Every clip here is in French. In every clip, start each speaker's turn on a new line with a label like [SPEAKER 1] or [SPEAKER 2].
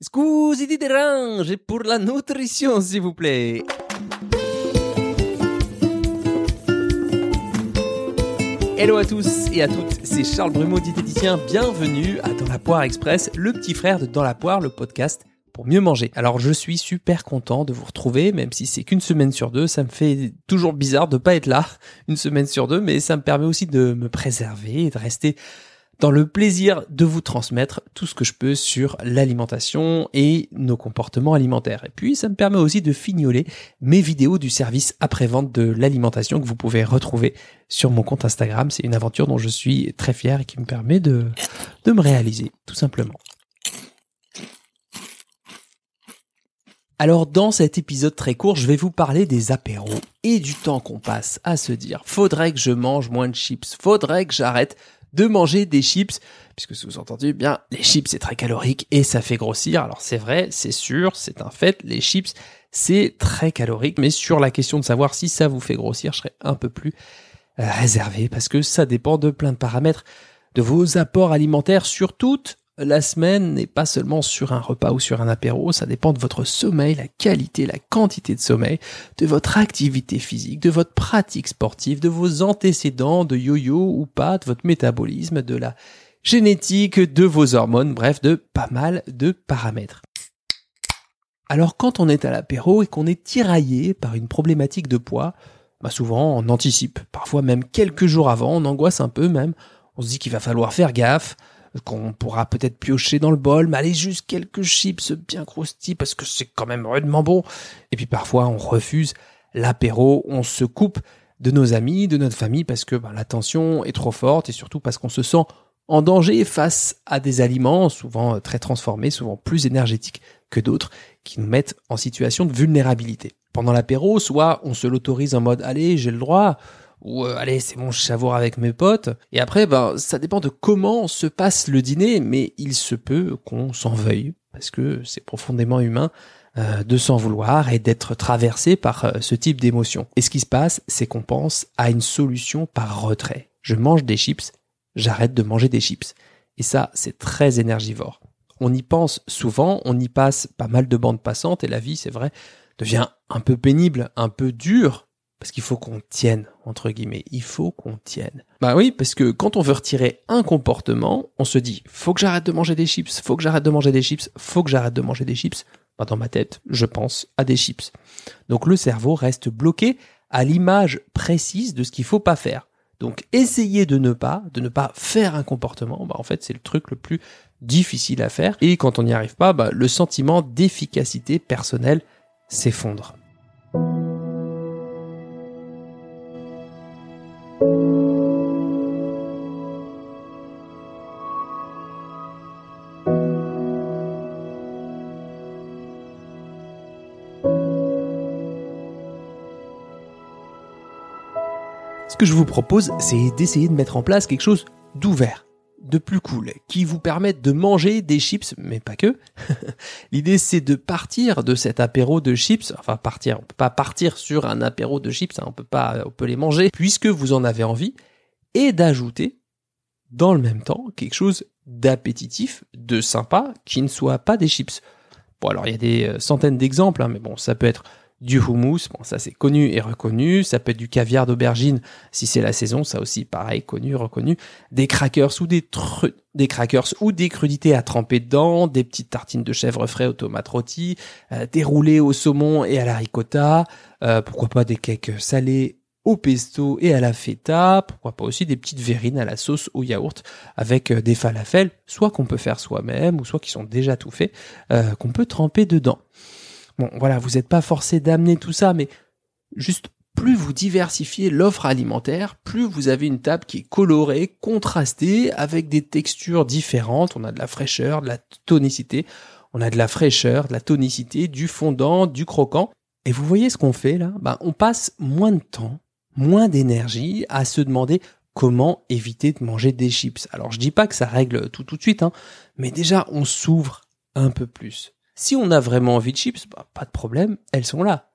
[SPEAKER 1] Scusi di déranger pour la nutrition, s'il vous plaît. Hello à tous et à toutes, c'est Charles Brumeau, diététicien. Bienvenue à Dans la Poire Express, le petit frère de Dans la Poire, le podcast pour mieux manger. Alors je suis super content de vous retrouver, même si c'est qu'une semaine sur deux. Ça me fait toujours bizarre de pas être là une semaine sur deux, mais ça me permet aussi de me préserver et de rester dans le plaisir de vous transmettre tout ce que je peux sur l'alimentation et nos comportements alimentaires. Et puis, ça me permet aussi de fignoler mes vidéos du service après-vente de l'alimentation que vous pouvez retrouver sur mon compte Instagram. C'est une aventure dont je suis très fier et qui me permet de, de me réaliser, tout simplement. Alors dans cet épisode très court, je vais vous parler des apéros et du temps qu'on passe à se dire faudrait que je mange moins de chips, faudrait que j'arrête de manger des chips, puisque sous-entendu, bien, les chips c'est très calorique et ça fait grossir. Alors c'est vrai, c'est sûr, c'est un fait, les chips c'est très calorique, mais sur la question de savoir si ça vous fait grossir, je serais un peu plus euh, réservé. Parce que ça dépend de plein de paramètres, de vos apports alimentaires sur toute la semaine n'est pas seulement sur un repas ou sur un apéro, ça dépend de votre sommeil, la qualité, la quantité de sommeil, de votre activité physique, de votre pratique sportive, de vos antécédents de yo-yo ou pas, de votre métabolisme, de la génétique, de vos hormones, bref, de pas mal de paramètres. Alors quand on est à l'apéro et qu'on est tiraillé par une problématique de poids, bah souvent on anticipe, parfois même quelques jours avant, on angoisse un peu même, on se dit qu'il va falloir faire gaffe, qu'on pourra peut-être piocher dans le bol, mais allez juste quelques chips bien croustilles parce que c'est quand même rudement bon. Et puis parfois on refuse l'apéro, on se coupe de nos amis, de notre famille parce que ben, la tension est trop forte et surtout parce qu'on se sent en danger face à des aliments souvent très transformés, souvent plus énergétiques que d'autres, qui nous mettent en situation de vulnérabilité. Pendant l'apéro, soit on se l'autorise en mode allez, j'ai le droit, ou euh, allez c'est bon je savoure avec mes potes et après ben ça dépend de comment se passe le dîner mais il se peut qu'on s'en veuille parce que c'est profondément humain euh, de s'en vouloir et d'être traversé par euh, ce type d'émotion. Et ce qui se passe, c'est qu'on pense à une solution par retrait. Je mange des chips, j'arrête de manger des chips. Et ça, c'est très énergivore. On y pense souvent, on y passe pas mal de bandes passantes et la vie, c'est vrai, devient un peu pénible, un peu dure parce qu'il faut qu'on tienne, entre guillemets. Il faut qu'on tienne. Bah oui, parce que quand on veut retirer un comportement, on se dit, faut que j'arrête de manger des chips, faut que j'arrête de manger des chips, faut que j'arrête de manger des chips. Bah dans ma tête, je pense à des chips. Donc le cerveau reste bloqué à l'image précise de ce qu'il faut pas faire. Donc essayer de ne pas, de ne pas faire un comportement, bah en fait c'est le truc le plus difficile à faire. Et quand on n'y arrive pas, bah, le sentiment d'efficacité personnelle s'effondre. Ce que je vous propose, c'est d'essayer de mettre en place quelque chose d'ouvert, de plus cool, qui vous permette de manger des chips, mais pas que. L'idée, c'est de partir de cet apéro de chips, enfin partir, on peut pas partir sur un apéro de chips, hein, on peut pas, on peut les manger, puisque vous en avez envie, et d'ajouter, dans le même temps, quelque chose d'appétitif, de sympa, qui ne soit pas des chips. Bon, alors il y a des euh, centaines d'exemples, hein, mais bon, ça peut être du houmous, bon ça c'est connu et reconnu, ça peut être du caviar d'aubergine si c'est la saison, ça aussi pareil, connu, reconnu, des crackers ou des des crackers ou des crudités à tremper dedans, des petites tartines de chèvre frais aux tomates rôties, euh, des roulés au saumon et à la ricotta, euh, pourquoi pas des cakes salés au pesto et à la feta, pourquoi pas aussi des petites verrines à la sauce au yaourt avec euh, des falafels, soit qu'on peut faire soi-même ou soit qui sont déjà tout faits, qu'on peut tremper dedans. Bon, voilà, vous n'êtes pas forcé d'amener tout ça, mais juste plus vous diversifiez l'offre alimentaire, plus vous avez une table qui est colorée, contrastée, avec des textures différentes. On a de la fraîcheur, de la tonicité. On a de la fraîcheur, de la tonicité, du fondant, du croquant. Et vous voyez ce qu'on fait là? Ben, On passe moins de temps, moins d'énergie à se demander comment éviter de manger des chips. Alors je dis pas que ça règle tout tout de suite, hein, mais déjà on s'ouvre un peu plus. Si on a vraiment envie de chips, bah, pas de problème, elles sont là.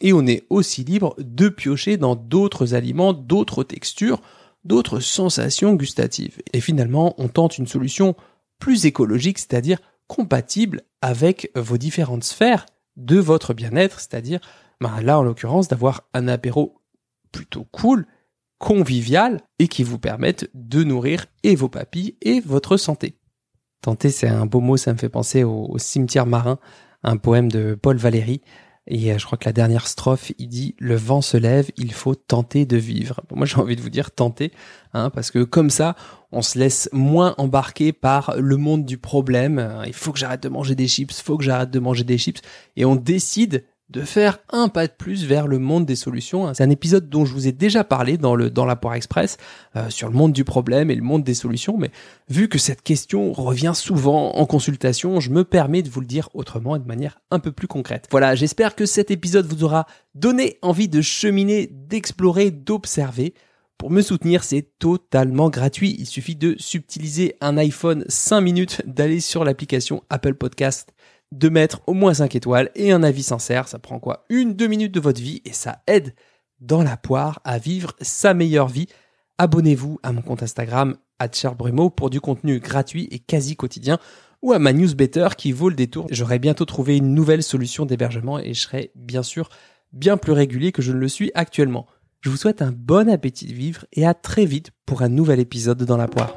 [SPEAKER 1] Et on est aussi libre de piocher dans d'autres aliments, d'autres textures, d'autres sensations gustatives. Et finalement, on tente une solution plus écologique, c'est-à-dire compatible avec vos différentes sphères de votre bien-être, c'est-à-dire ben là en l'occurrence d'avoir un apéro plutôt cool, convivial et qui vous permette de nourrir et vos papilles et votre santé. Tenter, c'est un beau mot, ça me fait penser au, cimetière marin, un poème de Paul Valéry. Et euh, je crois que la dernière strophe, il dit le vent se lève, il faut tenter de vivre. Moi, j'ai envie de vous dire tenter, hein, parce que comme ça, on se laisse moins embarquer par le monde du problème. Il faut que j'arrête de manger des chips, faut que j'arrête de manger des chips, et on décide de faire un pas de plus vers le monde des solutions. C'est un épisode dont je vous ai déjà parlé dans le dans la Poire Express euh, sur le monde du problème et le monde des solutions, mais vu que cette question revient souvent en consultation, je me permets de vous le dire autrement et de manière un peu plus concrète. Voilà, j'espère que cet épisode vous aura donné envie de cheminer, d'explorer, d'observer. Pour me soutenir, c'est totalement gratuit. Il suffit de subtiliser un iPhone 5 minutes, d'aller sur l'application Apple Podcast de mettre au moins 5 étoiles et un avis sincère. Ça prend quoi? Une, deux minutes de votre vie et ça aide dans la poire à vivre sa meilleure vie. Abonnez-vous à mon compte Instagram, Brumo, pour du contenu gratuit et quasi quotidien ou à ma newsletter qui vaut le détour. J'aurai bientôt trouvé une nouvelle solution d'hébergement et je serai bien sûr bien plus régulier que je ne le suis actuellement. Je vous souhaite un bon appétit de vivre et à très vite pour un nouvel épisode dans la poire.